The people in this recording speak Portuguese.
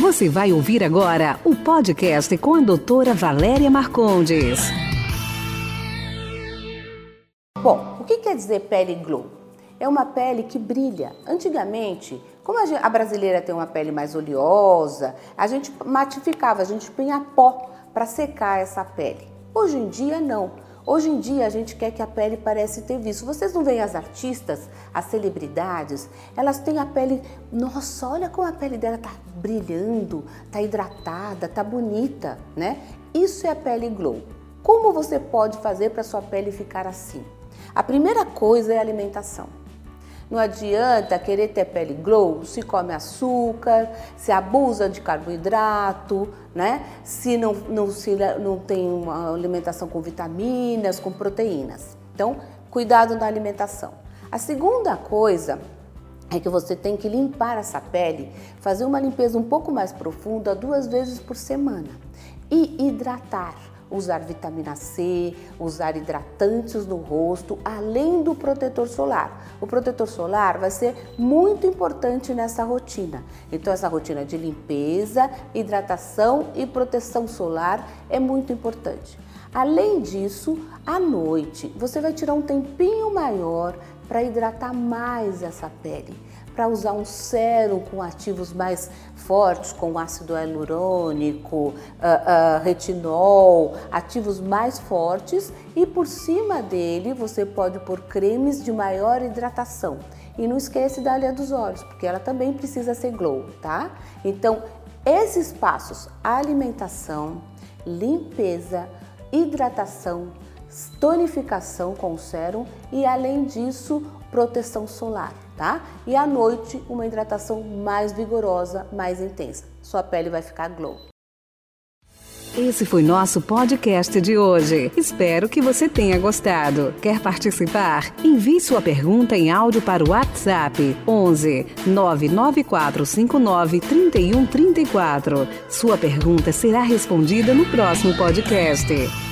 Você vai ouvir agora o podcast com a doutora Valéria Marcondes. Bom, o que quer dizer pele glow? É uma pele que brilha. Antigamente, como a, gente, a brasileira tem uma pele mais oleosa, a gente matificava, a gente punha pó para secar essa pele. Hoje em dia, não. Hoje em dia a gente quer que a pele parece ter visto. Vocês não veem as artistas, as celebridades, elas têm a pele, nossa, olha como a pele dela tá brilhando, tá hidratada, tá bonita, né? Isso é a pele glow. Como você pode fazer para sua pele ficar assim? A primeira coisa é a alimentação. Não adianta querer ter pele glow se come açúcar, se abusa de carboidrato, né? Se não, não, se não tem uma alimentação com vitaminas, com proteínas. Então, cuidado na alimentação. A segunda coisa é que você tem que limpar essa pele, fazer uma limpeza um pouco mais profunda duas vezes por semana e hidratar usar vitamina C, usar hidratantes no rosto, além do protetor solar. O protetor solar vai ser muito importante nessa rotina. Então, essa rotina de limpeza, hidratação e proteção solar é muito importante. Além disso, à noite você vai tirar um tempinho maior para hidratar mais essa pele para usar um sérum com ativos mais fortes, com ácido hialurônico, uh, uh, retinol, ativos mais fortes e por cima dele você pode pôr cremes de maior hidratação. E não esquece da alha dos olhos, porque ela também precisa ser glow, tá? Então, esses passos, alimentação, limpeza, hidratação, tonificação com sérum e além disso, proteção solar, tá? E à noite, uma hidratação mais vigorosa, mais intensa. Sua pele vai ficar glow. Esse foi nosso podcast de hoje. Espero que você tenha gostado. Quer participar? Envie sua pergunta em áudio para o WhatsApp 11 99459 3134. Sua pergunta será respondida no próximo podcast.